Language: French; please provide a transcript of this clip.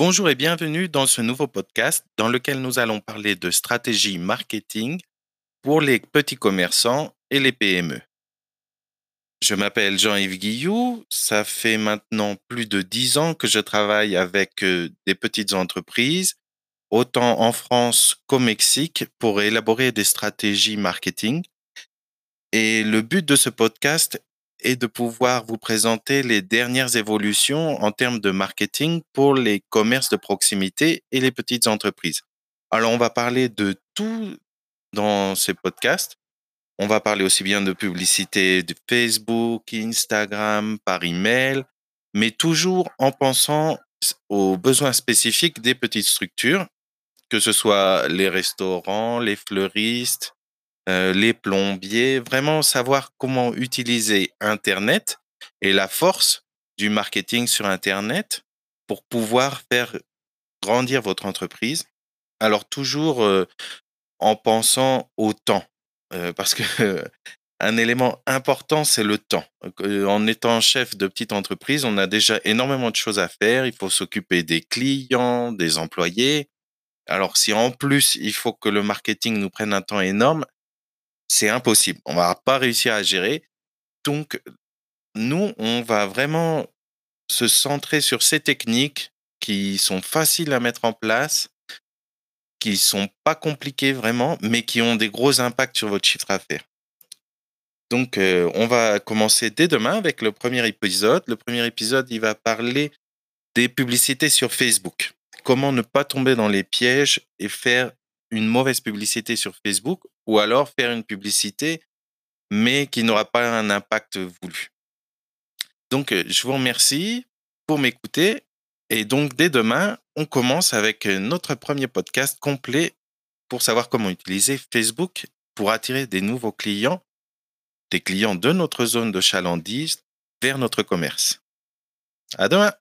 Bonjour et bienvenue dans ce nouveau podcast dans lequel nous allons parler de stratégie marketing pour les petits commerçants et les PME. Je m'appelle Jean-Yves Guillou, ça fait maintenant plus de dix ans que je travaille avec euh, des petites entreprises, autant en France qu'au Mexique, pour élaborer des stratégies marketing. Et le but de ce podcast est de pouvoir vous présenter les dernières évolutions en termes de marketing pour les commerces de proximité et les petites entreprises. Alors, on va parler de tout dans ces podcasts. On va parler aussi bien de publicité de Facebook, Instagram, par email, mais toujours en pensant aux besoins spécifiques des petites structures, que ce soit les restaurants, les fleuristes, euh, les plombiers, vraiment savoir comment utiliser Internet et la force du marketing sur Internet pour pouvoir faire grandir votre entreprise. Alors toujours euh, en pensant au temps, euh, parce que un élément important, c'est le temps. En étant chef de petite entreprise, on a déjà énormément de choses à faire. Il faut s'occuper des clients, des employés. Alors si en plus il faut que le marketing nous prenne un temps énorme, c'est impossible. On va pas réussir à gérer. Donc, nous, on va vraiment se centrer sur ces techniques qui sont faciles à mettre en place, qui sont pas compliquées vraiment, mais qui ont des gros impacts sur votre chiffre d'affaires. Donc, euh, on va commencer dès demain avec le premier épisode. Le premier épisode, il va parler des publicités sur Facebook. Comment ne pas tomber dans les pièges et faire une mauvaise publicité sur Facebook ou alors faire une publicité, mais qui n'aura pas un impact voulu. Donc, euh, je vous remercie pour m'écouter. Et donc, dès demain, on commence avec notre premier podcast complet pour savoir comment utiliser Facebook pour attirer des nouveaux clients, des clients de notre zone de chalandise vers notre commerce. À demain!